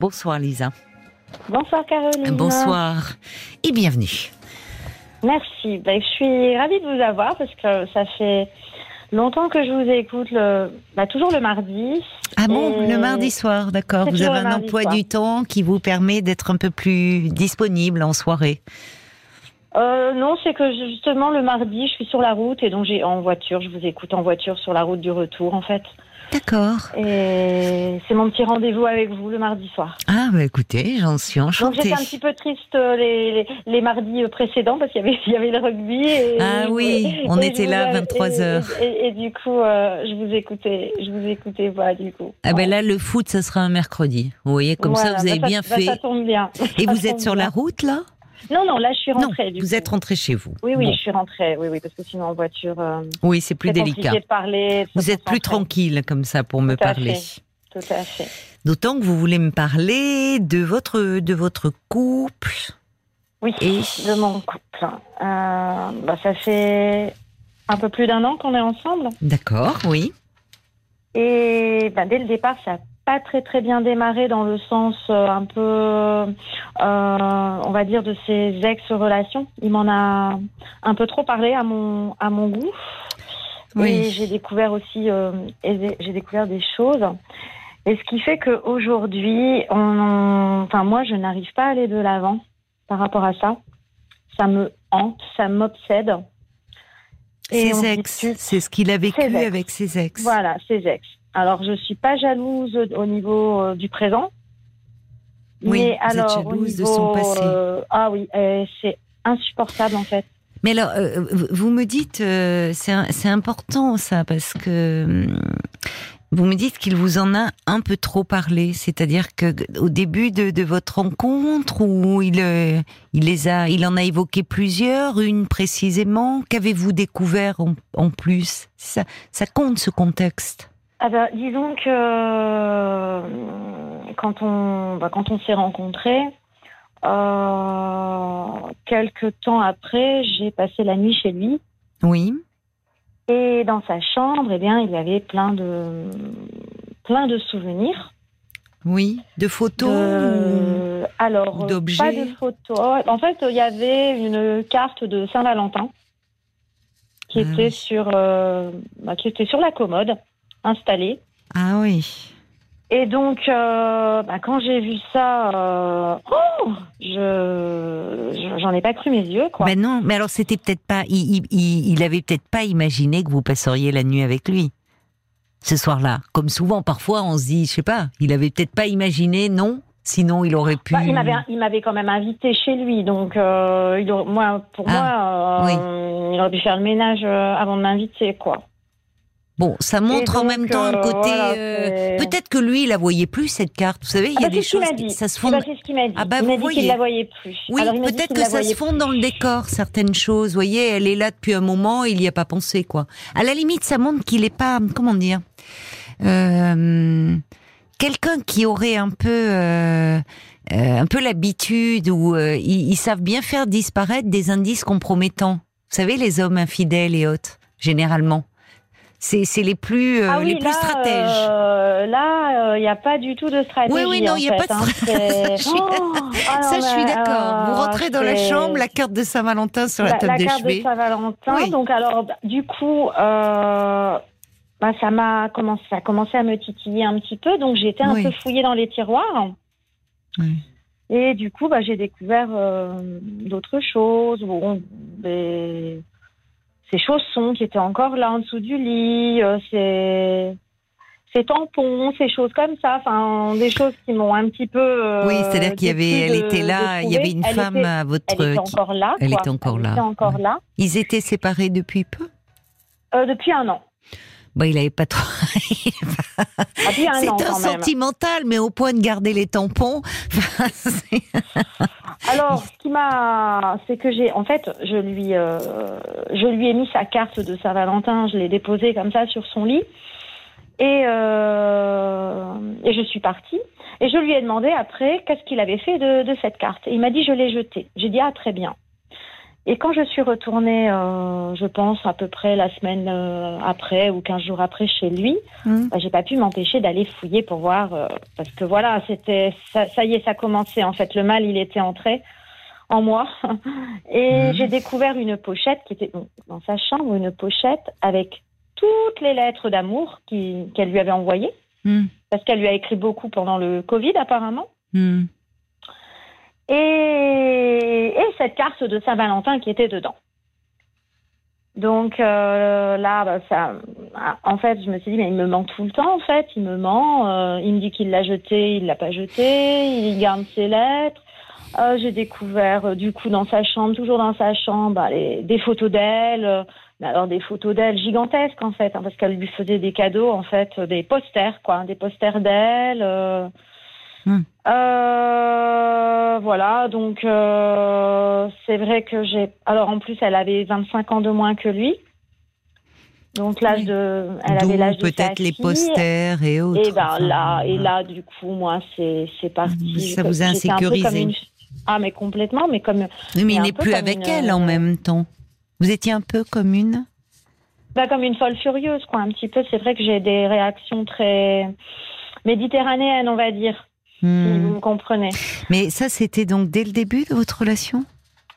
Bonsoir Lisa. Bonsoir Caroline. Bonsoir et bienvenue. Merci. Ben, je suis ravie de vous avoir parce que ça fait longtemps que je vous écoute, le, bah, toujours le mardi. Ah bon, le mardi soir, d'accord. Vous avez un emploi du temps qui vous permet d'être un peu plus disponible en soirée. Euh, non, c'est que justement le mardi, je suis sur la route et donc j'ai en voiture, je vous écoute en voiture sur la route du retour en fait. D'accord. Et c'est mon petit rendez-vous avec vous le mardi soir. Ah bah écoutez, j'en suis enchantée. Donc j'étais un petit peu triste euh, les, les, mardis précédents parce qu'il y avait, il y avait le rugby. Et, ah oui, on était là à 23 h Et, du coup, euh, je vous écoutais, je vous écoutais voilà, du coup. Ah ben là, le foot, ça sera un mercredi. Vous voyez, comme ça, vous avez bah, bien bah, fait. Ça tombe bien. Et vous êtes sur la route là? Non, non, là je suis rentrée. vous êtes rentrée chez vous. Oui, oui, je suis rentrée. Oui, oui, parce que sinon en voiture. Euh, oui, c'est plus délicat. De parler, vous êtes plus tranquille comme ça pour me parler. Tout à fait. D'autant que vous voulez me parler de votre de votre couple. Oui, et... de mon couple. Euh, bah, ça fait un peu plus d'un an qu'on est ensemble. D'accord, oui. Et bah, dès le départ, ça très très bien démarré dans le sens euh, un peu, euh, on va dire, de ses ex-relations. Il m'en a un peu trop parlé à mon, à mon goût. Oui. Et j'ai découvert aussi, euh, j'ai découvert des choses. Et ce qui fait qu'aujourd'hui, on, enfin moi, je n'arrive pas à aller de l'avant par rapport à ça. Ça me hante, ça m'obsède. Ses ex, c'est ce qu'il a vécu avec ses ex. Voilà, ses ex. Alors, je suis pas jalouse au niveau euh, du présent. Oui, mais vous alors, êtes jalouse de son passé. Euh, ah oui, euh, c'est insupportable en fait. Mais alors, vous me dites, c'est important ça, parce que vous me dites qu'il vous en a un peu trop parlé, c'est-à-dire que au début de, votre rencontre, où il, il les a, il en a évoqué plusieurs, une précisément. Qu'avez-vous découvert en, en plus? Ça, ça compte ce contexte? Ah bah, disons que euh, quand on, bah, quand on s'est rencontrés, euh, quelques temps après, j'ai passé la nuit chez lui. Oui. Et dans sa chambre, eh bien, il y avait plein de, plein de souvenirs. Oui, de photos Alors, pas de photos. En fait, il y avait une carte de Saint-Valentin qui, ah était sur, euh, bah, qui était sur la commode installé. Ah oui. Et donc, euh, bah, quand j'ai vu ça, euh, oh, je, j'en ai pas cru mes yeux, quoi. Ben non, mais alors c'était peut-être pas, il, il, il avait peut-être pas imaginé que vous passeriez la nuit avec lui ce soir-là. Comme souvent, parfois, on se dit, je sais pas, il avait peut-être pas imaginé, non. Sinon, il aurait pu. Bah, il m'avait, quand même invité chez lui, donc euh, il, moi, pour ah, moi, il aurait pu faire le ménage avant de m'inviter, quoi. Bon, ça montre en même temps un euh, côté. Euh, peut-être que lui, il la voyait plus cette carte. Vous savez, il y a ah bah, des choses. Dit. Ça se fond. C'est ce qu'il m'a dit. Ah bah il vous dit voyez. la voyait plus. Oui, peut-être que ça se fond dans le décor certaines choses. Vous voyez, elle est là depuis un moment, il n'y a pas pensé quoi. À la limite, ça montre qu'il n'est pas, comment dire, euh, quelqu'un qui aurait un peu. un peu l'habitude où ils, ils savent bien faire disparaître des indices compromettants. Vous savez, les hommes infidèles et autres, généralement c'est les plus euh, ah les plus stratèges. Euh, là, il euh, n'y a pas du tout de stratégie. Oui, oui, non, il n'y a pas de hein, stratégie. Oh, ah ça, je suis d'accord. Vous rentrez dans la chambre, la carte de Saint-Valentin sur la, table de chevet. La carte de Saint-Valentin. Donc, alors, bah, du coup, bah, ça m'a commencé, ça a commencé à me titiller un petit peu. Donc, été un peu fouillée dans les tiroirs. Oui. Et du coup, bah, j'ai découvert d'autres choses. Bon, des ses chaussons qui étaient encore là en dessous du lit, euh, ses, tampons, ces choses comme ça, enfin des choses qui m'ont un petit peu. Euh, oui, c'est-à-dire qu'il y avait, elle était là, il y avait une femme à votre. Elle était encore là. Elle était encore elle là. Était encore là. Ils étaient séparés depuis peu? Euh, depuis un an. Bon, il n'avait pas trop. Ah, c'est un, sentimental, mais au point de garder les tampons. Alors, ce qui m'a, c'est que j'ai, en fait, je lui, euh, je lui ai mis sa carte de Saint-Valentin, je l'ai déposée comme ça sur son lit, et, euh, et je suis partie. Et je lui ai demandé après qu'est-ce qu'il avait fait de, de cette carte. Et il m'a dit je l'ai jetée. J'ai dit ah très bien. Et quand je suis retournée, euh, je pense à peu près la semaine euh, après ou 15 jours après chez lui, Hum. bah, j'ai pas pu m'empêcher d'aller fouiller pour voir euh, parce que voilà, c'était ça, ça y est, ça commençait en fait. Le mal, il était entré en moi et Mhm. j'ai découvert une pochette qui était dans sa chambre, une pochette avec toutes les lettres d'amour qu'elle lui avait envoyées Hum, parce qu'elle lui a écrit beaucoup pendant le Covid apparemment. Et, et cette carte de Saint-Valentin qui était dedans. Donc euh, là, bah, ça, en fait, je me suis dit, mais il me ment tout le temps, en fait, il me ment. euh, il me dit qu'il l'a jeté, il l'a pas jeté, il garde ses lettres. Euh, J'ai découvert, du coup, dans sa chambre, toujours dans sa chambre, bah, des photos d'elle. alors des photos d'elle gigantesques, en fait, hein, parce qu'elle lui faisait des cadeaux, en fait, des posters, quoi, des posters d'elle. Hmm. euh, voilà, donc euh, c'est vrai que j'ai. Alors en plus, elle avait 25 ans de moins que lui. Donc l'âge Oui. de. Elle avait l'âge de peut-être les posters et autres. Et ben là, et là, du coup, moi, c'est c'est parti. Ça vous a insécurisé. une- Ah, mais complètement, mais comme, Oui, mais il n'est plus avec une, elle en euh, même temps. Vous étiez un peu comme une. bah, comme une folle furieuse, quoi, un petit peu. C'est vrai que j'ai des réactions très méditerranéennes, on va dire, si Hmm. vous me comprenez. Mais ça, c'était donc dès le début de votre relation?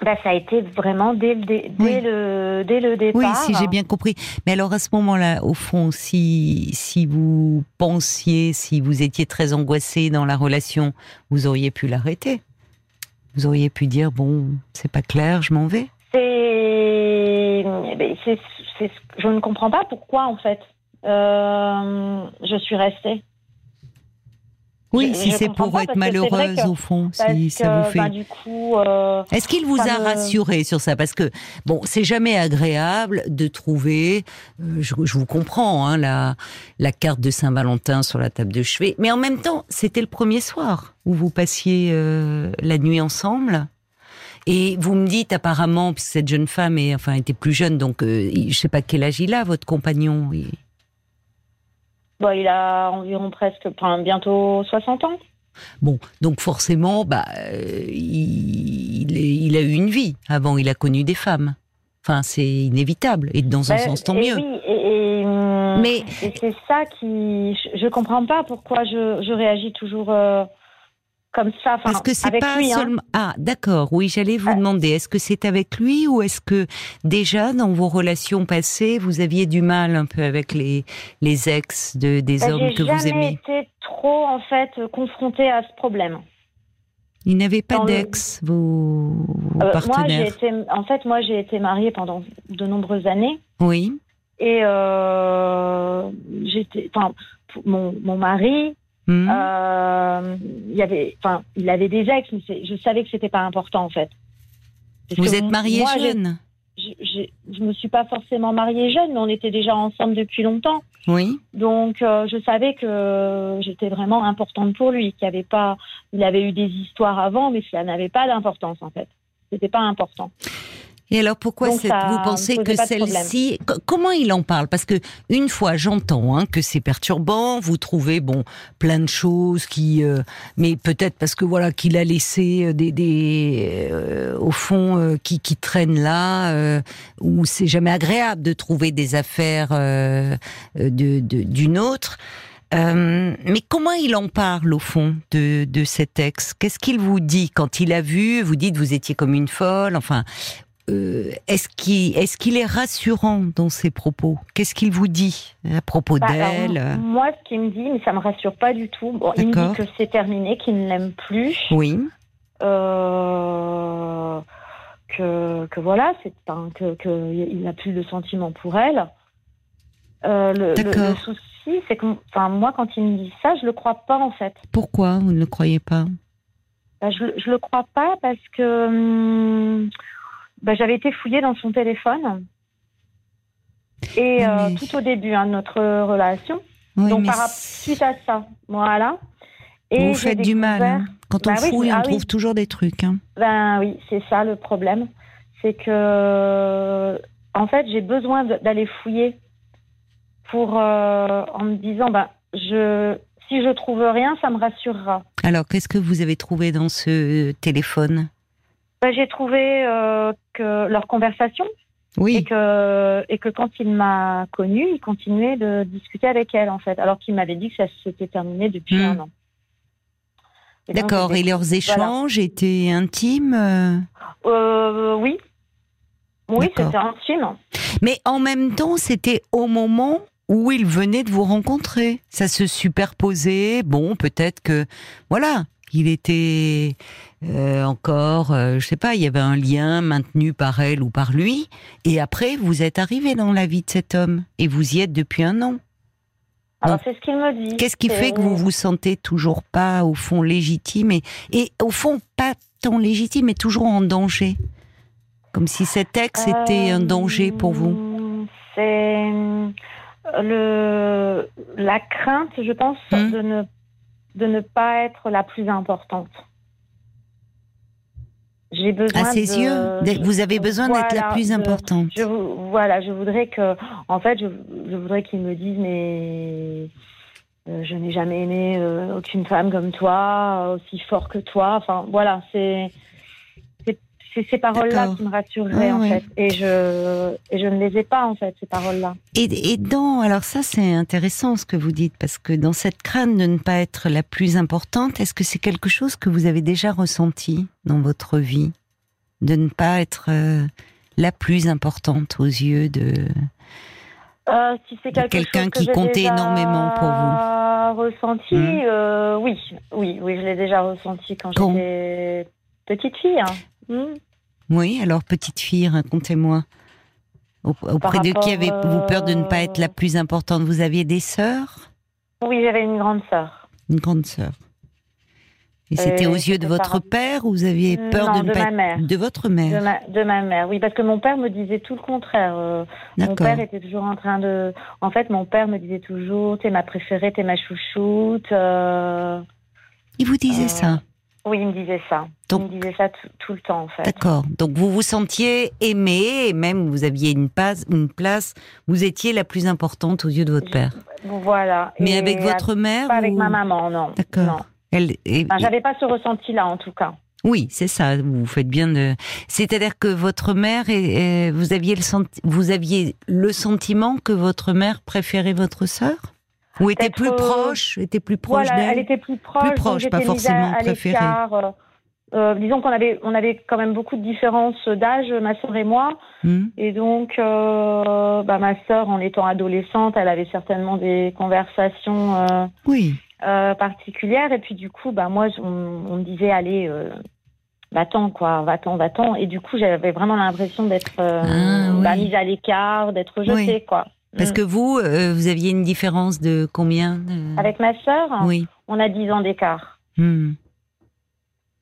Bah, ça a été vraiment dès le, dès Oui. le, dès le départ. Oui, si j'ai bien compris. Mais alors à ce moment-là, au fond, si, si vous pensiez, si vous étiez très angoissé dans la relation, vous auriez pu l'arrêter. Vous auriez pu dire, bon, c'est pas clair, je m'en vais. C'est- je ne comprends pas pourquoi en fait euh, je suis restée. Oui, Je- si c'est pour être malheureuse que- au fond, si ça vous fait. bah, du coup, euh, Est-ce qu'il vous a me- rassuré sur ça? Parce que bon, c'est jamais agréable de trouver. euh, je, je vous comprends, hein, la la carte de Saint-Valentin sur la table de chevet, mais en même temps, c'était le premier soir où vous passiez euh, la nuit ensemble. Et vous me dites apparemment, puisque cette jeune femme est, enfin, était plus jeune, donc euh, je sais pas quel âge il a, votre compagnon. il- bon, il a environ presque, enfin, bientôt 60 ans. Bon, donc forcément, bah, euh, il, a eu une vie avant, il a connu des femmes. Enfin, c'est inévitable. Et dans un Ben, sens, tant et mieux. Oui, et, et, hum, Mais c'est ça qui, je, je comprends pas pourquoi je, je réagis toujours euh, comme ça. Parce que c'est pas lui, hein. seulement. Ah, d'accord. Oui, j'allais vous Euh. demander. Est-ce que c'est avec lui ou est-ce que déjà dans vos relations passées, vous aviez du mal un peu avec les les ex de des Ben, hommes j'ai que vous jamais aimez été trop en fait confrontée à ce problème. Ils n'avaient pas dans le- d'ex, vos, vos Euh, moi, j'ai partenaires. été, en fait, moi, j'ai été mariée pendant de nombreuses années Oui. et euh, j'étais, enfin, mon, mon mari, Hmm. euh, il y avait, enfin, il avait des ex, mais je savais que c'était pas important en fait. Parce vous êtes mariée moi, jeune. je me suis pas forcément mariée jeune, mais on était déjà ensemble depuis longtemps. Oui. Donc, euh, je savais que j'étais vraiment importante pour lui, qu'il avait pas, il avait eu des histoires avant, mais ça n'avait pas d'importance en fait. C'était pas important. Et alors pourquoi Donc, cette- ça vous pensez que celle-ci co- comment il en parle? Parce que une fois j'entends hein, que c'est perturbant vous trouvez bon plein de choses qui euh, mais peut-être parce que voilà qu'il a laissé euh, des, des euh, au fond euh, qui, qui traînent là où c'est jamais agréable de trouver des affaires euh, de de- d'une autre. Euh, mais comment il en parle au fond de, de cet ex? Qu'est-ce qu'il vous dit quand il a vu? Vous dites vous étiez comme une folle. Enfin, euh, est-ce qu'il est, qu'il est rassurant dans ses propos? Qu'est-ce qu'il vous dit à propos Bah, d'elle? moi, ce qu'il me dit, mais ça me rassure pas du tout. Bon, il me dit que c'est terminé, qu'il ne l'aime plus, Oui, euh, que, que voilà, c'est un- que, que il n'a plus de sentiments pour elle. Euh, le, le- D'accord. le souci, c'est que, enfin, moi, quand il me dit ça, je le crois pas en fait. pourquoi vous ne le croyez pas? Bah, je, je le crois pas parce que hum, bah, j'avais été fouillée dans son téléphone. Et euh, tout au début hein, de notre relation. oui, Donc par suite à ça, voilà. Et vous faites du mal. hein. Quand on Bah oui, fouille, ah on oui. trouve toujours des trucs. hein. Ben oui, c'est ça le problème. C'est que, en fait, j'ai besoin d'aller fouiller pour, euh, en me disant, ben, je, si je trouve rien, ça me rassurera. Alors, qu'est-ce que vous avez trouvé dans ce téléphone? Bah, J'ai trouvé euh, que leur conversation, oui. et, que, et que quand il m'a connue, il continuait de discuter avec elle, en fait, alors qu'il m'avait dit que ça s'était terminé depuis Hmm. un an. D'accord. Et leurs échanges étaient intimes euh Euh, oui. Oui, c'était intime. Mais en même temps, c'était au moment où il venait de vous rencontrer. Ça se superposait. Bon, peut-être que, voilà, il était euh, encore, euh, je sais pas, il y avait un lien maintenu par elle ou par lui. Et après, vous êtes arrivé dans la vie de cet homme. Et vous y êtes depuis un an. Alors, c'est ce qu'il me dit. Qu'est-ce qui fait que vous vous sentez toujours pas, au fond, légitime et, et au fond, pas tant légitime, mais toujours en danger? Comme si cet ex était un danger pour vous Euh, C'est euh, le la crainte, je pense, Hmm. de ne de ne pas être la plus importante. J'ai besoin À ses de- yeux Vous avez besoin d'être la plus importante. Je, voilà, je voudrais que, en fait, je, je voudrais qu'il me dise, mais euh, je n'ai jamais aimé euh, aucune femme comme toi, aussi fort que toi. Enfin, voilà, c'est c'est- ces paroles-là qui me rassureraient, en ouais. fait. Et je, et je ne les ai pas, en fait, ces paroles-là. Et, et dans, alors ça c'est intéressant ce que vous dites, parce que dans cette crainte de ne pas être la plus importante, est-ce que c'est quelque chose que vous avez déjà ressenti dans votre vie De ne pas être euh, la plus importante aux yeux de... Euh, si c'est De quelque quelqu'un que qui comptait énormément pour vous. ressenti, Hmm. euh, oui, oui, oui, je l'ai déjà ressenti quand Quand j'étais petite fille. hein. Hmm. Oui, alors petite fille, racontez-moi. Au- Auprès de qui avez-vous peur de ne pas être la euh, plus importante? Vous aviez des sœurs? Oui, j'avais une grande sœur. Une grande sœur. Et c'était Et aux yeux de votre père ou vous aviez peur Non, de ne de pas ma être- mère. De votre De mère. ma, de ma mère, oui, parce que mon père me disait tout le contraire. Euh, mon père était toujours en train de. En fait, mon père me disait toujours T'es ma préférée, t'es ma chouchoute. euh, Il vous disait euh, ça. Oui, il me disait ça. Donc- il me disait ça tout, le temps, en fait. D'accord. Donc vous vous sentiez aimé et même vous aviez une place, une place. Vous étiez la plus importante aux yeux de votre père. Voilà. Mais Et avec votre mère Pas avec ma maman, non. D'accord. Non. Elle, et- Enfin, j'avais pas ce ressenti-là, en tout cas. Oui, c'est ça. Vous faites bien de. C'est-à-dire que votre mère, est- vous aviez le senti- vous aviez le sentiment que votre mère préférait votre sœur, ou était plus euh, proche, était plus proche voilà, elle d'elle. était plus proche. proche, pas forcément à, préférée. euh, euh, disons qu'on avait, on avait quand même beaucoup de différences d'âge, ma sœur et moi. Hmm Et donc, euh, bah, ma sœur, en étant adolescente, elle avait certainement des conversations euh, Oui. particulières. Et puis, du coup, bah, moi, on, on me disait, allez, va-t'en, quoi, va-t'en, va-t'en. Et du coup, j'avais vraiment l'impression d'être Ah, oui. bah, mise à l'écart, d'être jetée, quoi. Parce Mm. que vous, euh, vous aviez une différence de combien Avec ma sœur, Oui. on a 10 ans d'écart. Hmm.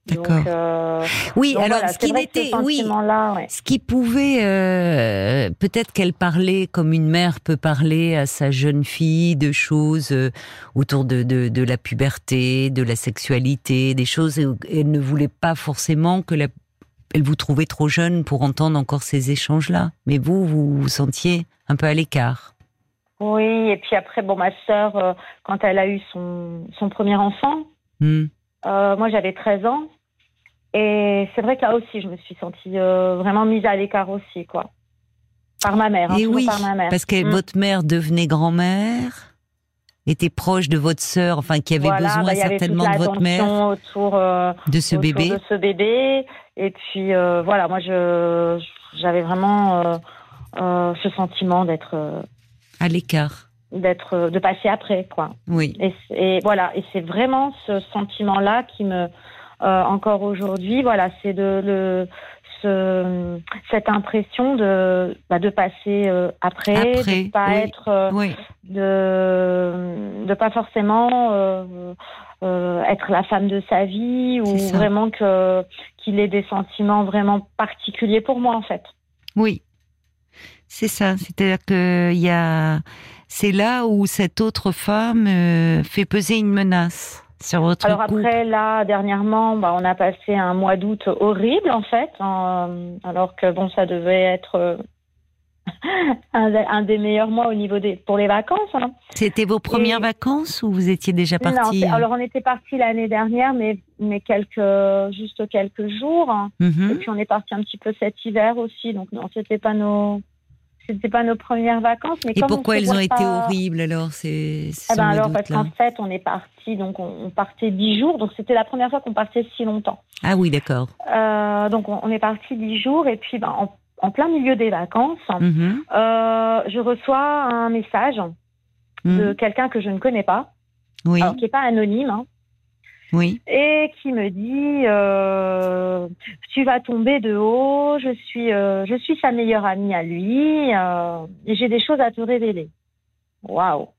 D'accord. euh, Oui, donc alors voilà, ce qui n'était, ce oui, ouais. ce qui pouvait, euh, peut-être qu'elle parlait comme une mère peut parler à sa jeune fille de choses euh, autour de, de, de la puberté, de la sexualité, des choses. où Elle ne voulait pas forcément que la, vous trouvait trop jeune pour entendre encore ces échanges-là. Mais vous, vous vous sentiez un peu à l'écart. Oui, et puis après, bon, ma sœur, euh, quand elle a eu son, son premier enfant, Hmm. euh, moi j'avais 13 ans. Et c'est vrai que là aussi, je me suis sentie euh, vraiment mise à l'écart aussi, quoi. Par ma mère, hein, Et toujours oui, par ma mère. parce que Mm. votre mère devenait grand-mère, était proche de votre sœur, enfin qui avait Voilà, besoin bah, certainement de votre mère, autour, euh, de ce autour bébé. de ce bébé. Et puis, euh, voilà, moi, je j'avais vraiment euh, euh, ce sentiment d'être, À l'écart. d'être, de passer après, quoi. Oui. Et, voilà, et c'est vraiment ce sentiment-là qui me, encore aujourd'hui, voilà, c'est de le, ce, cette impression de, bah, de passer après, Après, de pas oui. être, Oui. de, de pas forcément euh, euh, être la femme de sa vie ou vraiment que qu'il ait des sentiments vraiment particuliers pour moi en fait. Oui. C'est ça. C'est-à-dire que il y a, c'est là où cette autre femme euh, fait peser une menace sur votre Alors couple. après, là, dernièrement, bah, on a passé un mois d'août horrible, en fait, en- alors que, bon, ça devait être un, des meilleurs mois au niveau des pour les vacances. Hein. C'était vos premières vacances ou vous étiez déjà parti Non, alors on était parti l'année dernière, mais mais quelques juste quelques jours. Hein. Mhm. Et puis on est parti un petit peu cet hiver aussi, donc non, c'était pas nos c'était pas nos premières vacances. Mais Et pourquoi elles ont été horribles alors C'est eh ben alors parce qu'en fait on est parti donc on, partait dix jours, donc c'était la première fois qu'on partait si longtemps. Ah oui, d'accord. Euh, donc on, est parti dix jours et puis ben, en, plein milieu des vacances, mhm. euh, je reçois un message de mhm. quelqu'un que je ne connais pas, oui. qui n'est pas anonyme. Hein. Oui. Et qui me dit euh, tu vas tomber de haut, je suis euh, je suis sa meilleure amie à lui et j'ai des choses à te révéler. Waouh.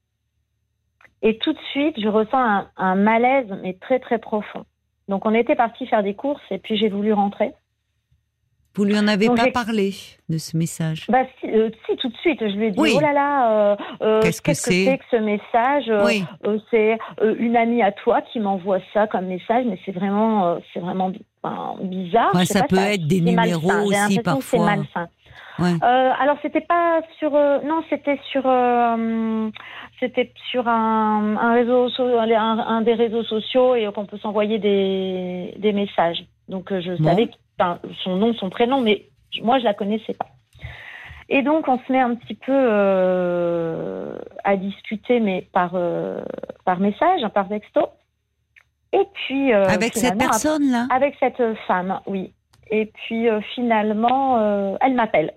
Et tout de suite, je ressens un, un malaise mais très très profond. Donc on était parti faire des courses et puis j'ai voulu rentrer. Vous lui en avez pas parlé de ce message? Bah, euh, si, tout de suite. Je lui ai dit oh là là, euh, euh, qu'est-ce que c'est? que, ce message? C'est une amie à toi qui m'envoie ça comme message, mais c'est vraiment, c'est vraiment bizarre. ça peut être des numéros aussi parfois. C'est malsain. alors c'était pas sur non c'était sur c'était sur un, un réseau un, des réseaux sociaux et qu'on peut s'envoyer des, des messages donc je savais son nom, son prénom, mais moi, je la connaissais pas. Et donc, on se met un petit peu euh, à discuter, mais par, euh, par message, par texto. Et puis. Euh, avec cette personne-là? Avec cette femme, oui. Et puis, finalement, elle m'appelle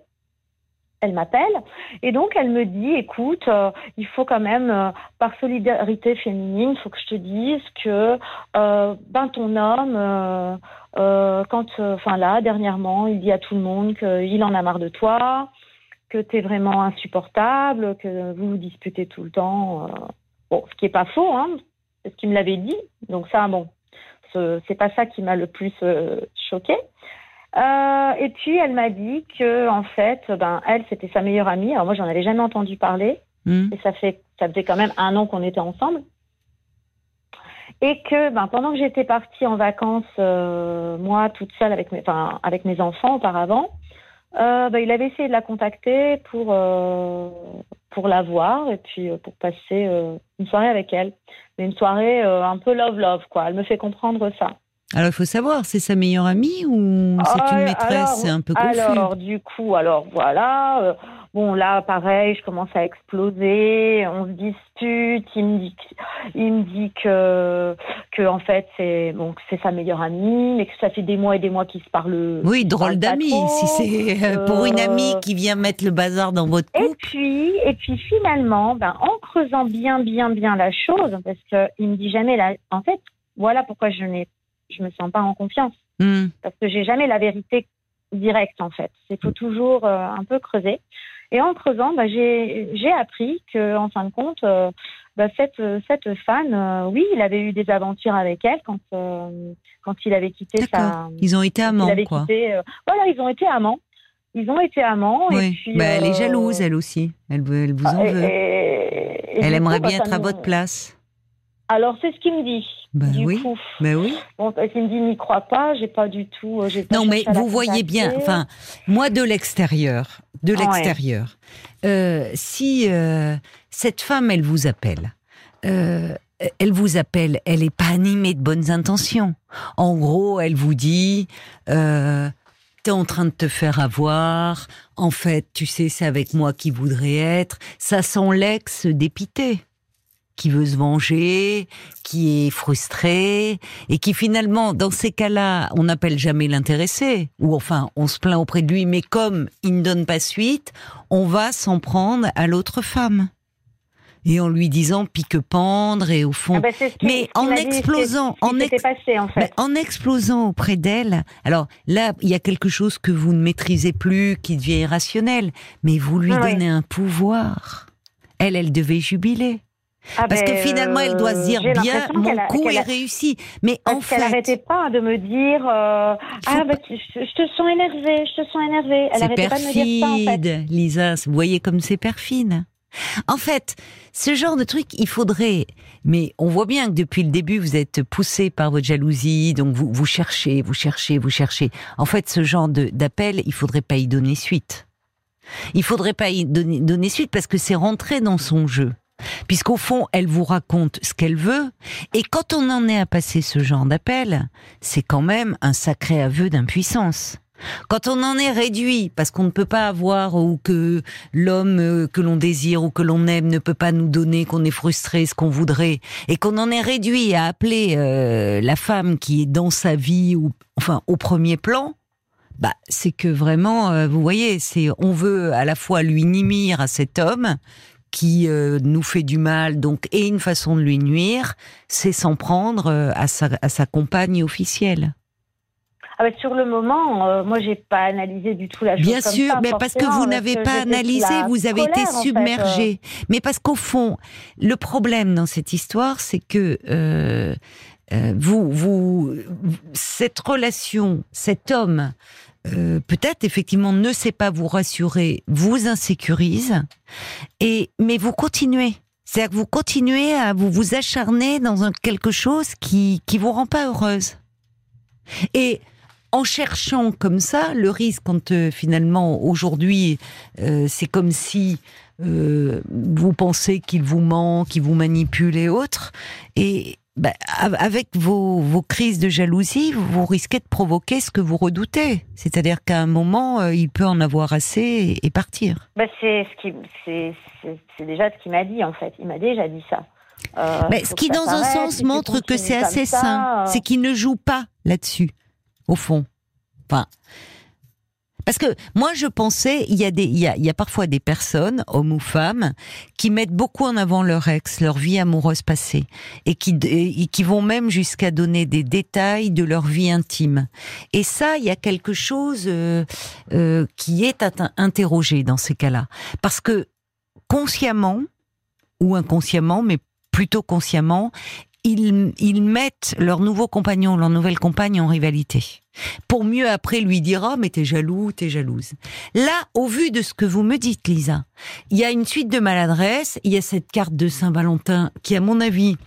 elle m'appelle et donc elle me dit écoute il faut quand même par solidarité féminine il faut que je te dise que ben ton homme euh, quand, euh, enfin là, dernièrement, il dit à tout le monde qu'il en a marre de toi, que tu es vraiment insupportable, que vous vous disputez tout le temps. Euh. Bon, ce qui est pas faux, hein, c'est ce qu'il me l'avait dit. Donc ça, bon, c'est pas ça qui m'a le plus choqué. Et puis elle m'a dit que en fait, ben elle c'était sa meilleure amie. Alors moi j'en avais jamais entendu parler. Mmh. Et ça fait ça faisait quand même un an qu'on était ensemble et que ben, pendant que j'étais partie en vacances, euh, moi toute seule avec mes, enfin, avec mes enfants auparavant, euh, ben, il avait essayé de la contacter pour, euh, pour la voir et puis pour passer une soirée avec elle. Mais une soirée un peu love-love, quoi. Elle me fait comprendre ça. Alors, il faut savoir, c'est sa meilleure amie ou c'est une maîtresse C'est un peu confus. Alors, du coup, alors voilà, Bon, là, pareil, je commence à exploser, on se dispute, il me dit, il me dit que, que en fait, c'est bon, c'est sa meilleure amie, mais que ça fait des mois et des mois qu'ils se parlent. Oui, drôle d'amie, si c'est euh, pour une amie euh, qui vient mettre le bazar dans votre couple. Et puis, et puis finalement, ben, en creusant bien, bien, bien la chose, parce qu'il me dit jamais en fait, voilà pourquoi je n'ai, je me sens pas en confiance. Hmm. Parce que j'ai jamais la vérité directe, en fait. Il faut toujours euh, un peu creuser. Et en creusant, bah, j'ai appris que, en fin de compte, euh, bah, cette, cette fan, euh, oui, il avait eu des aventures avec elle quand, quand il avait quitté sa. Ils ont été amants, quoi. voilà, ils ont été amants. Ils ont été amants. Et puis, bah, elle est jalouse, elle aussi. Elle, elle vous en veut. elle aimerait bien être à votre place. Alors, c'est ce qu'il me dit. Ben oui. Ben oui. Bon, il me dit, n'y crois pas, j'ai pas du tout. non, mais vous voyez bien, enfin, moi de l'extérieur, de l'extérieur, euh, si euh, cette femme, elle vous appelle, euh, elle vous appelle, elle n'est pas animée de bonnes intentions. En gros, elle vous dit, euh, t'es en train de te faire avoir. En fait, tu sais, c'est avec moi qui voudrait être. Ça sent l'ex dépité qui veut se venger, qui est frustré, et qui finalement, dans ces cas-là, on n'appelle jamais l'intéressé, ou enfin, on se plaint auprès de lui, mais comme il ne donne pas suite, on va s'en prendre à l'autre femme. Et en lui disant pique-pendre et au fond, ah bah, mais en explosant, en, en, explosant auprès d'elle. Alors là, il y a quelque chose que vous ne maîtrisez plus, qui devient irrationnel, mais vous lui donnez un pouvoir. Elle, elle devait jubiler. Ah Parce que ben, finalement, elle doit se dire bien, mon coup est réussi. Mais en fait, elle n'arrêtait pas de me dire, euh, ah bah, je, te sens énervée, je te sens énervée. Elle n'arrêtait pas de me dire ça. En fait. Lisa, vous voyez comme c'est perfide. En fait, ce genre de truc, il faudrait. Mais on voit bien que depuis le début, vous êtes poussé par votre jalousie, donc vous, vous cherchez, vous cherchez, vous cherchez. En fait, ce genre d'appel, il faudrait pas y donner suite. Il faudrait pas y donner, donner suite parce que c'est rentré dans son jeu. Puisqu'au fond, elle vous raconte ce qu'elle veut, et quand on en est à passer ce genre d'appel, c'est quand même un sacré aveu d'impuissance. Quand on en est réduit, parce qu'on ne peut pas avoir, ou que l'homme euh, que l'on désire ou que l'on aime ne peut pas nous donner, qu'on est frustré, ce qu'on voudrait, et qu'on en est réduit à appeler euh, la femme qui est dans sa vie, ou enfin au premier plan, bah c'est que vraiment, euh, vous voyez, c'est on veut à la fois lui nimir à cet homme qui euh, nous fait du mal, donc et une façon de lui nuire, c'est s'en prendre euh, à sa, à sa compagne officielle. Ah bah, sur le moment, euh, moi, j'ai pas analysé du tout la chose. Bien comme sûr, ça, mais parce que vous n'avez pas analysé, vous avez été fait, submergé. Mais parce qu'au fond, le problème dans cette histoire, c'est que euh, euh, vous, vous, cette relation, cet homme, euh, peut-être effectivement ne sait pas vous rassurer, vous insécurise, et mais vous continuez. C'est-à-dire que vous continuez à vous vous acharner dans un, quelque chose qui qui vous rend pas heureuse. Et en cherchant comme ça, le risque quand euh, finalement aujourd'hui euh, c'est comme si euh, vous pensez qu'il vous ment, qu'il vous manipule et autres, et bah, av- avec vos, vos crises de jalousie, vous, risquez de provoquer ce que vous redoutez. C'est-à-dire qu'à un moment, euh, il peut en avoir assez et, et partir. Bah, c'est ce qui, c'est, déjà ce qu'il m'a dit en fait. Il m'a déjà dit ça. Euh, Mais ce qui, dans un sens, montre que c'est assez ça, sain. euh, C'est qu'il ne joue pas là-dessus, au fond. Enfin. Parce que moi, je pensais, il y, a des, il, y a, il y a parfois des personnes, hommes ou femmes, qui mettent beaucoup en avant leur ex, leur vie amoureuse passée, et qui, et qui vont même jusqu'à donner des détails de leur vie intime. Et ça, il y a quelque chose euh, euh, qui est interrogé dans ces cas-là. Parce que consciemment, ou inconsciemment, mais plutôt consciemment, ils, ils mettent leur nouveau compagnon, leur nouvelle compagne en rivalité. Pour mieux après lui dire ah mais t'es jaloux, t'es jalouse. Là, au vu de ce que vous me dites, Lisa, il y a une suite de maladresses. Il y a cette carte de Saint-Valentin qui, à mon avis,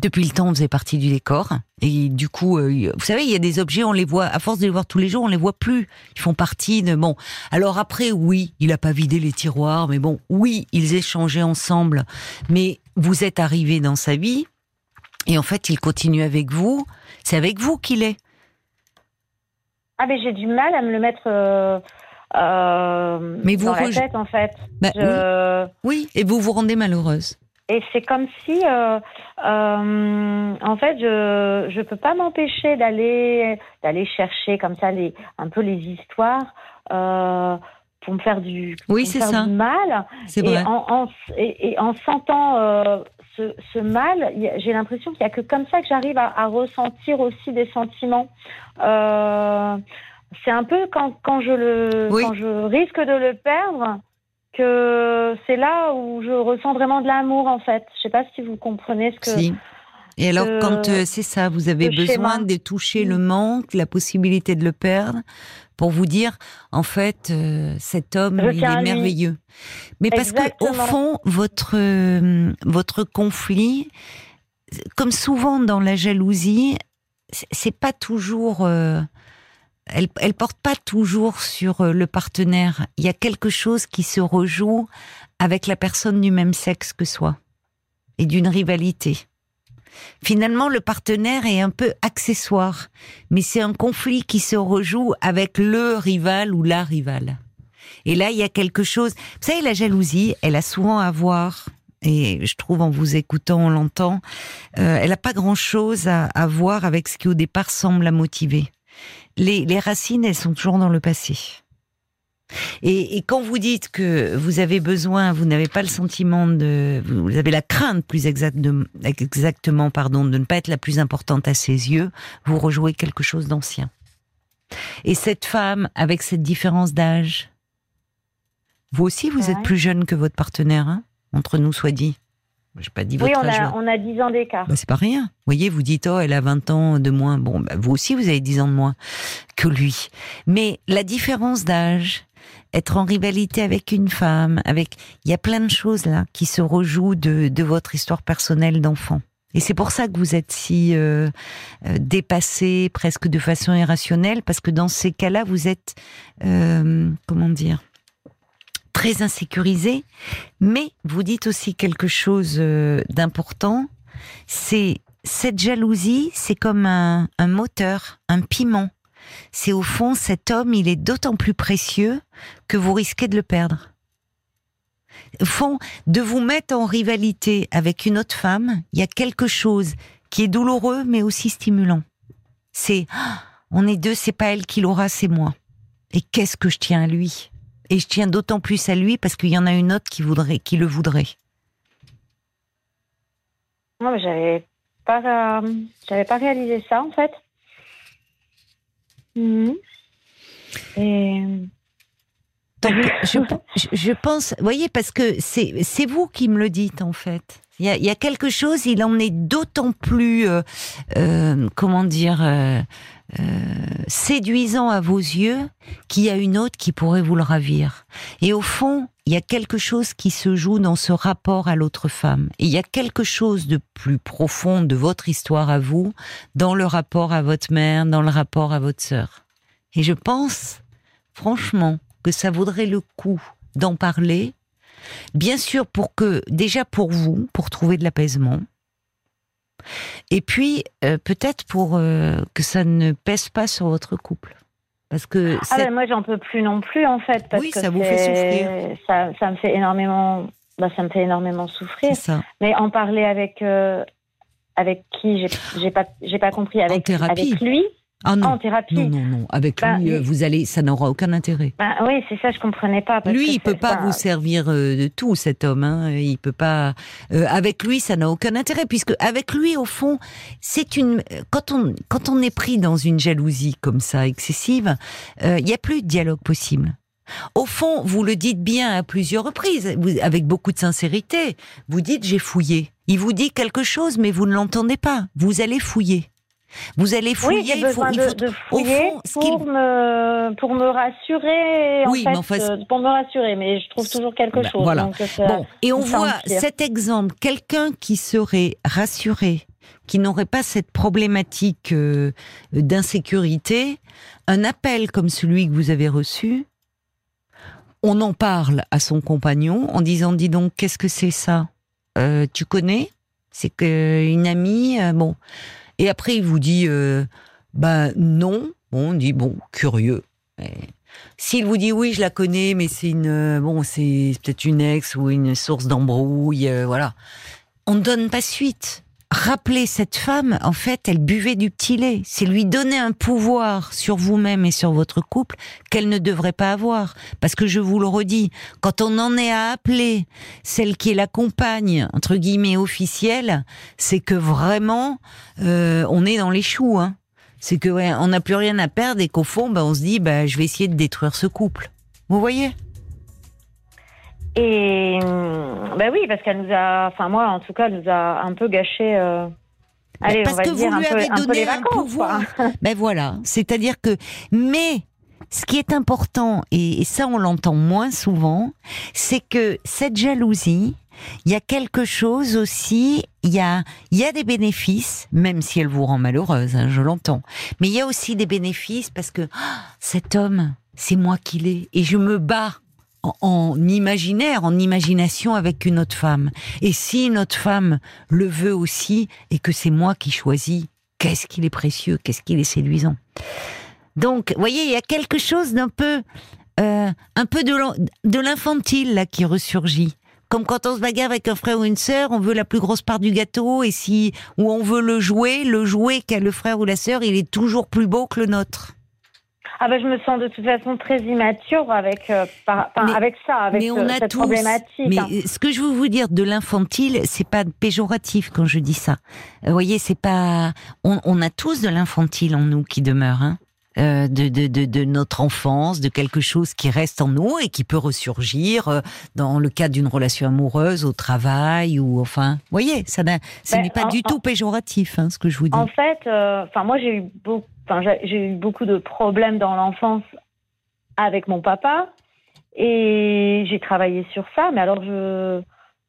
depuis le temps, faisait partie du décor. Et du coup, euh, vous savez, il y a des objets, on les voit, à force de les voir tous les jours, on les voit plus. Ils font partie de bon. Alors après, oui, il a pas vidé les tiroirs, mais bon, oui, ils échangeaient ensemble. Mais vous êtes arrivé dans sa vie, et en fait, il continue avec vous. C'est avec vous qu'il est. Ah, mais j'ai du mal à me le mettre euh, euh, Mais vous dans la reje- tête en fait. Bah, Je- oui. oui, et vous vous rendez malheureuse. Et c'est comme si, euh, euh, en fait, je je peux pas m'empêcher d'aller d'aller chercher comme ça les un peu les histoires pour me faire du Oui, c'est ça. du mal. C'est Et en, en et, et en sentant ce, ce mal, j'ai l'impression qu'il y a que comme ça que j'arrive à, à ressentir aussi des sentiments. Euh, c'est un peu quand quand je le Oui. quand je risque de le perdre que c'est là où je ressens vraiment de l'amour en fait. Je sais pas si vous comprenez ce que Si. Et alors, quand euh, c'est ça, vous avez besoin de toucher le manque, la possibilité de le perdre, pour vous dire, en fait, euh, cet homme, il est merveilleux. Mais parce que, au fond, votre euh, votre conflit, comme souvent dans la jalousie, c'est- pas toujours. euh, elle, elle porte pas toujours sur le partenaire. Il y a quelque chose qui se rejoue avec la personne du même sexe que soi et d'une rivalité. Finalement, le partenaire est un peu accessoire, mais c'est un conflit qui se rejoue avec le rival ou la rivale. Et là, il y a quelque chose. Vous savez, la jalousie, elle a souvent à voir, et je trouve en vous écoutant, on l'entend, euh, elle n'a pas grand-chose à, voir avec ce qui au départ semble la motiver. Les, les racines, elles sont toujours dans le passé. Et, et quand vous dites que vous avez besoin, vous n'avez pas le sentiment de, vous avez la crainte plus exacte de- exactement, pardon, de ne pas être la plus importante à ses yeux, vous rejouez quelque chose d'ancien. Et cette femme, avec cette différence d'âge, vous aussi, vous êtes plus jeune que votre partenaire, hein entre nous soit dit. J'ai pas dit Oui, votre on âge. a on a 10 ans d'écart. Bah, c'est pas rien. Vous voyez, vous dites, oh, elle a 20 ans de moins. Bon, bah, vous aussi, vous avez 10 ans de moins que lui. Mais la différence d'âge, être en rivalité avec une femme, avec, il y a plein de choses là qui se rejouent de, votre histoire personnelle d'enfant. Et c'est pour ça que vous êtes si euh, euh, dépassé, presque de façon irrationnelle, parce que dans ces cas-là, vous êtes, euh, comment dire, très insécurisé. Mais vous dites aussi quelque chose euh, d'important, c'est cette jalousie, c'est comme un moteur, un piment. C'est au fond, cet homme, il est d'autant plus précieux que vous risquez de le perdre. Au fond, de vous mettre en rivalité avec une autre femme, il y a quelque chose qui est douloureux mais aussi stimulant. C'est, ah, on est deux, c'est pas elle qui l'aura, c'est moi. Et qu'est-ce que je tiens à lui? Et je tiens d'autant plus à lui parce qu'il y en a une autre qui voudrait, qui le voudrait. Non, mais j'avais pas, euh, j'avais pas réalisé ça en fait. Mhm. Et je, je, pense, voyez, parce que c'est vous qui me le dites en fait. Il y a, il y a quelque chose, il en est d'autant plus, euh, euh, comment dire, euh, séduisant à vos yeux qu'il y a une autre qui pourrait vous le ravir. Et au fond, il y a quelque chose qui se joue dans ce rapport à l'autre femme. Il y a quelque chose de plus profond de votre histoire à vous, dans le rapport à votre mère, dans le rapport à votre sœur. Et je pense, franchement, que ça vaudrait le coup d'en parler. Bien sûr, pour que, déjà pour vous, pour trouver de l'apaisement. Et puis, euh, peut-être pour euh, que ça ne pèse pas sur votre couple. Parce que ah ben moi, j'en peux plus non plus, en fait. oui, ça vous fait souffrir. Ça, ça, me fait énormément, bah, ça me fait énormément souffrir. Ça. Mais en parler avec, euh, avec qui, j'ai pas, j'ai pas compris. Avec, avec lui ah non. en thérapie. Non, non, non. Avec bah, lui, euh, vous allez, ça n'aura aucun intérêt. Bah, oui, c'est ça, je comprenais pas. lui, il peut pas vous servir euh, de tout, cet homme. Hein. Il peut pas. Euh, avec lui, ça n'a aucun intérêt, puisque avec lui, au fond, c'est une. Quand on quand on est pris dans une jalousie comme ça excessive, il n'y a plus de dialogue possible. Au fond, vous le dites bien à plusieurs reprises, avec beaucoup de sincérité. Vous dites j'ai fouillé. Il vous dit quelque chose, mais vous ne l'entendez pas. Vous allez fouiller. Vous allez fouiller. Oui, besoin de, fouiller pour, me, pour me rassurer. Oui, en fait, euh, pour me rassurer, mais je trouve toujours quelque ben, chose. Voilà. bon, et on voit cet exemple, quelqu'un qui serait rassuré, qui n'aurait pas cette problématique euh, d'insécurité, un appel comme celui que vous avez reçu, on en parle à son compagnon en disant, dis donc, qu'est-ce que c'est ça? Euh, Tu connais? C'est qu'une amie, bon et après, il vous dit, ben non. on dit, bon, curieux. S'il vous dit oui, je la connais, mais c'est une, euh, bon, c'est peut-être une ex ou une source d'embrouille, euh, voilà. On ne donne pas suite rappeler cette femme, en fait, elle buvait du petit lait. C'est lui donner un pouvoir sur vous-même et sur votre couple qu'elle ne devrait pas avoir. Parce que je vous le redis, quand on en est à appeler celle qui est la compagne, entre guillemets, officielle, c'est que vraiment, euh, on est dans les choux. Hein. C'est que ouais, on n'a plus rien à perdre et qu'au fond, ben, on se dit, ben, je vais essayer de détruire ce couple. Vous voyez? Et ben oui, parce qu'elle nous a, enfin moi en tout cas, elle nous a un peu gâché. Euh... Allez, parce on va que dire vous lui un avez peu, donné un, un pouvoir. ben voilà, c'est-à-dire que, mais ce qui est important, et, et ça on l'entend moins souvent, c'est que cette jalousie, il y a quelque chose aussi, il y a, il y a des bénéfices, même si elle vous rend malheureuse, hein, je l'entends. Mais il y a aussi des bénéfices parce que oh, cet homme, c'est moi qui l'ai, et je me bats en, imaginaire, en imagination avec une autre femme. Et si une autre femme le veut aussi et que c'est moi qui choisis, qu'est-ce qu'il est précieux, qu'est-ce qu'il est séduisant. Donc, voyez, il y a quelque chose d'un peu, euh, un peu de l'infantile là qui ressurgit. Comme quand on se bagarre avec un frère ou une sœur, on veut la plus grosse part du gâteau et si ou on veut le jouer, le jouet qu'a le frère ou la sœur, il est toujours plus beau que le nôtre. Ah ben, je me sens de toute façon très immature avec, euh, avec ça, avec mais on a cette problématique. Mais ce que je veux vous dire de l'infantile, c'est pas péjoratif quand je dis ça. Vous voyez, c'est pas. On, on, a tous de l'infantile en nous qui demeure. Hein euh, de, de, de, de, notre enfance, de quelque chose qui reste en nous et qui peut ressurgir euh, dans le cadre d'une relation amoureuse, au travail ou enfin, vous voyez, ça ben, n'est pas du tout péjoratif, hein, ce que je vous dis. En fait, enfin moi j'ai eu beaucoup Enfin, j'ai eu beaucoup de problèmes dans l'enfance avec mon papa et j'ai travaillé sur ça. Mais alors, je,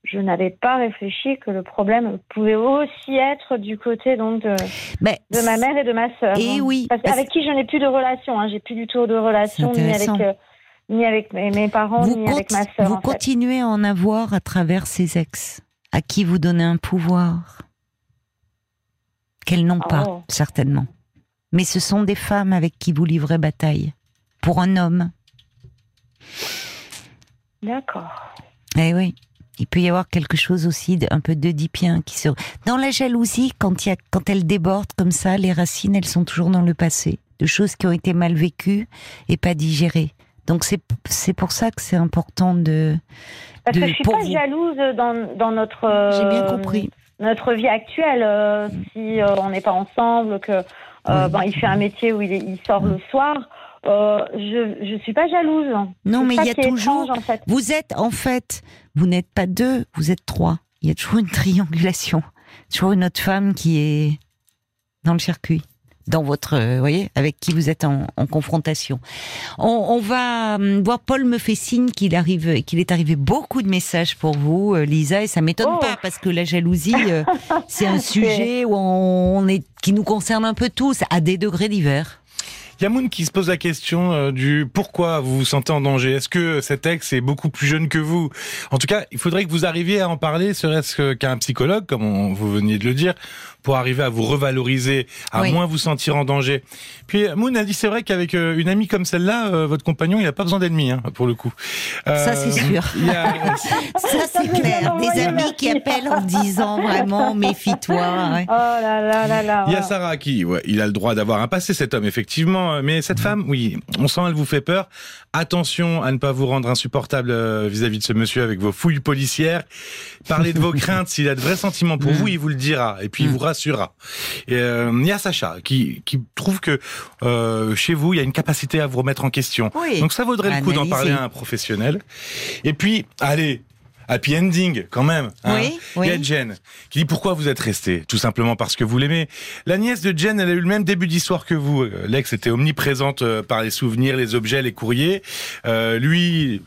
je n'avais pas réfléchi que le problème pouvait aussi être du côté donc de, de ma mère et de ma sœur. Et hein. oui, parce, avec qui je n'ai plus de relation. Hein. J'ai plus du tout de relation ni avec euh, ni avec mes, parents, ni avec ma sœur. Vous continuez à en avoir à travers ces ex, à qui vous donnez un pouvoir? Qu'elles n'ont pas, oh. certainement. Mais ce sont des femmes avec qui vous livrez bataille. Pour un homme. D'accord. Eh oui. Il peut y avoir quelque chose aussi d'un peu d'oedipien qui se. Dans la jalousie, quand, y a, quand elle déborde comme ça, les racines, elles sont toujours dans le passé, de choses qui ont été mal vécues et pas digérées. Donc c'est pour ça que c'est important de. Parce que je suis pas jalouse dans, dans notre. J'ai bien compris. Notre vie actuelle, euh, si euh, on n'est pas ensemble, que euh, ben, il fait un métier où il, il sort le soir. je je suis pas jalouse. Non, mais il y a toujours. en fait. Vous êtes en fait, vous n'êtes pas deux, vous êtes trois. Il y a toujours une triangulation, toujours une autre femme qui est dans le circuit dans votre, euh, voyez, avec qui vous êtes en, confrontation. On, va hum, voir. Paul me fait signe qu'il arrive, qu'il est arrivé beaucoup de messages pour vous, euh, Lisa, et ça m'étonne oh. pas parce que la jalousie, euh, c'est un sujet où on est, qui nous concerne un peu tous, à des degrés divers. Yamoun qui se pose la question euh, du pourquoi vous vous sentez en danger. Est-ce que cet ex est beaucoup plus jeune que vous? En tout cas, il faudrait que vous arriviez à en parler, serait-ce qu'à un psychologue, comme vous veniez de le dire, pour arriver à vous revaloriser, à moins vous sentir en danger. Puis Moon a dit c'est vrai qu'avec euh, une amie comme celle-là, euh, votre compagnon, il n'a pas besoin d'ennemis, hein, pour le coup. ça c'est sûr. ça c'est clair. Des amis qui appellent en disant vraiment méfie-toi. Oh là là là là. Il y a Sarah qui, ouais, il a le droit d'avoir un passé cet homme effectivement euh, mais cette femme, oui, on sent elle vous fait peur. Attention à ne pas vous rendre insupportable euh, vis-à-vis de ce monsieur avec vos fouilles policières. Parlez de vos craintes. S'il a de vrais sentiments pour mm. vous, il vous le dira et puis il vous rassurera. Et euh, il y a Sacha qui, qui trouve que chez vous, il y a une capacité à vous remettre en question. Donc ça vaudrait le coup d'en parler à un professionnel. Et puis, allez, happy ending quand même. Hein. Oui, Il y a Jen qui dit pourquoi vous êtes resté Tout simplement parce que vous l'aimez. La nièce de Jen, elle a eu le même début d'histoire que vous. Euh, l'ex était omniprésente euh, par les souvenirs, les objets, les courriers. Euh, lui,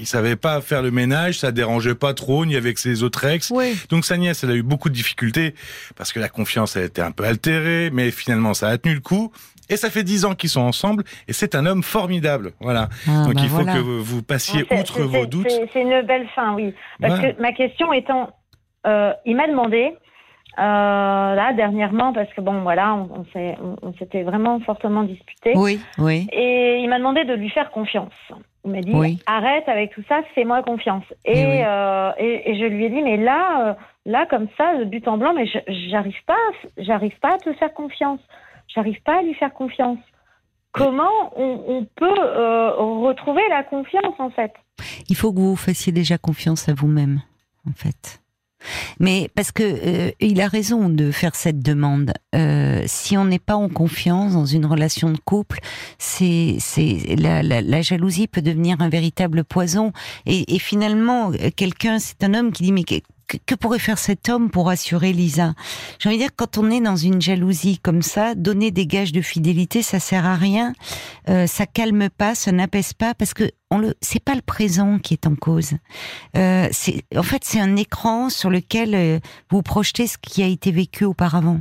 il savait pas faire le ménage, ça dérangeait pas trop ni avec ses autres ex. Donc sa nièce, elle a eu beaucoup de difficultés parce que la confiance a été un peu altérée, mais finalement ça a tenu le coup. Et ça fait dix ans qu'ils sont ensemble, et c'est un homme formidable. Voilà. Ah, Donc bah il faut que vous passiez outre vos doutes. C'est une belle fin, oui. Parce que ma question étant, euh, il m'a demandé. Euh, là dernièrement parce que bon voilà on, on s'était vraiment fortement disputé. Oui oui. Et il m'a demandé de lui faire confiance. Il m'a dit arrête avec tout ça fais-moi confiance. Et, eh euh, et, et, je lui ai dit mais là là comme ça de but en blanc mais j'arrive pas j'arrive pas à te faire confiance. J'arrive pas à lui faire confiance. Comment on, peut euh, retrouver la confiance en fait? Il faut que vous fassiez déjà confiance à vous-même, en fait. Mais parce que euh, il a raison de faire cette demande. Euh, si on n'est pas en confiance dans une relation de couple, c'est c'est la, la, jalousie peut devenir un véritable poison. Et, et finalement, quelqu'un, c'est un homme qui dit mais que, pourrait faire cet homme pour assurer Lisa? J'ai envie de dire, quand on est dans une jalousie comme ça, donner des gages de fidélité, ça sert à rien. Euh, ça calme pas, ça n'apaise pas, parce que on le, c'est pas le présent qui est en cause. Euh, en fait, c'est un écran sur lequel euh, vous projetez ce qui a été vécu auparavant.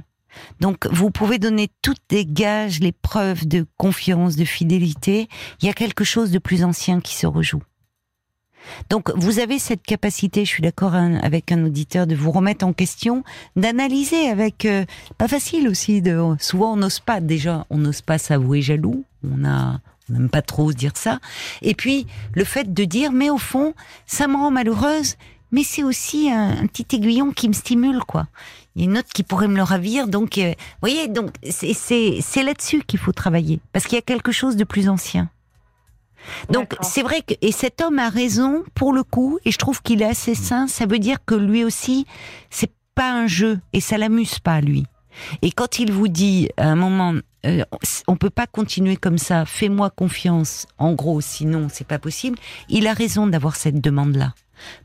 Donc, vous pouvez donner toutes les gages, les preuves de confiance, de fidélité. Il y a quelque chose de plus ancien qui se rejoue. Donc vous avez cette capacité, je suis d'accord avec un auditeur, de vous remettre en question, d'analyser avec euh, pas facile aussi. De souvent on n'ose pas déjà, on n'ose pas s'avouer jaloux. On a on n'aime pas trop dire ça. Et puis le fait de dire mais au fond ça me rend malheureuse, mais c'est aussi un, petit aiguillon qui me stimule quoi. Il y a une autre qui pourrait me le ravir, donc euh, vous voyez donc c'est là-dessus qu'il faut travailler parce qu'il y a quelque chose de plus ancien. Donc c'est vrai que et cet homme a raison pour le coup et je trouve qu'il est assez sain. Ça veut dire que lui aussi c'est pas un jeu et ça l'amuse pas lui. Et quand il vous dit à un moment euh, on peut pas continuer comme ça, fais-moi confiance. En gros, sinon c'est pas possible. Il a raison d'avoir cette demande là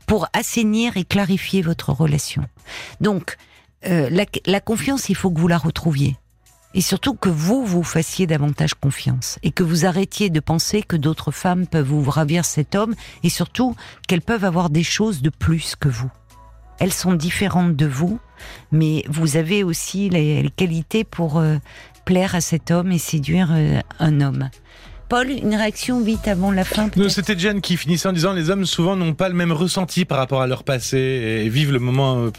pour assainir et clarifier votre relation. Donc euh, la, la confiance, il faut que vous la retrouviez et surtout que vous vous fassiez davantage confiance et que vous arrêtiez de penser que d'autres femmes peuvent vous ravir cet homme et surtout qu'elles peuvent avoir des choses de plus que vous. Elles sont différentes de vous, mais vous avez aussi les, qualités pour euh, plaire à cet homme et séduire euh, un homme. Paul, une réaction vite avant la fin. C'était Jeanne qui finissait en disant les hommes souvent n'ont pas le même ressenti par rapport à leur passé et vivent le moment euh,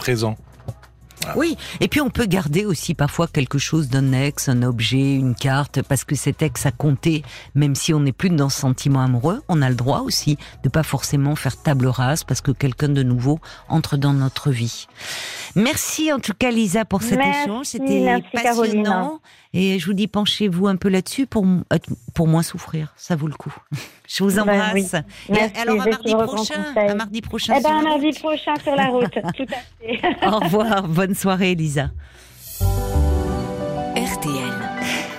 Oui, et puis on peut garder aussi parfois quelque chose d'un ex, un objet, une carte, parce que cet ex a compté, même si on n'est plus dans ce sentiment amoureux, on a le droit aussi de pas forcément faire table rase parce que quelqu'un de nouveau entre dans notre vie. Merci en tout cas Lisa pour cet Merci, échange, c'était passionnant. Caroline. Et je vous dis penchez-vous un peu là-dessus pour euh, pour moins souffrir, ça vaut le coup. Je vous Ben embrasse. oui. Merci, alors à mardi prochain, à mardi prochain. Eh ben, sur un la mardi route. prochain sur la route, tout à fait. Au revoir, bonne soirée Lisa.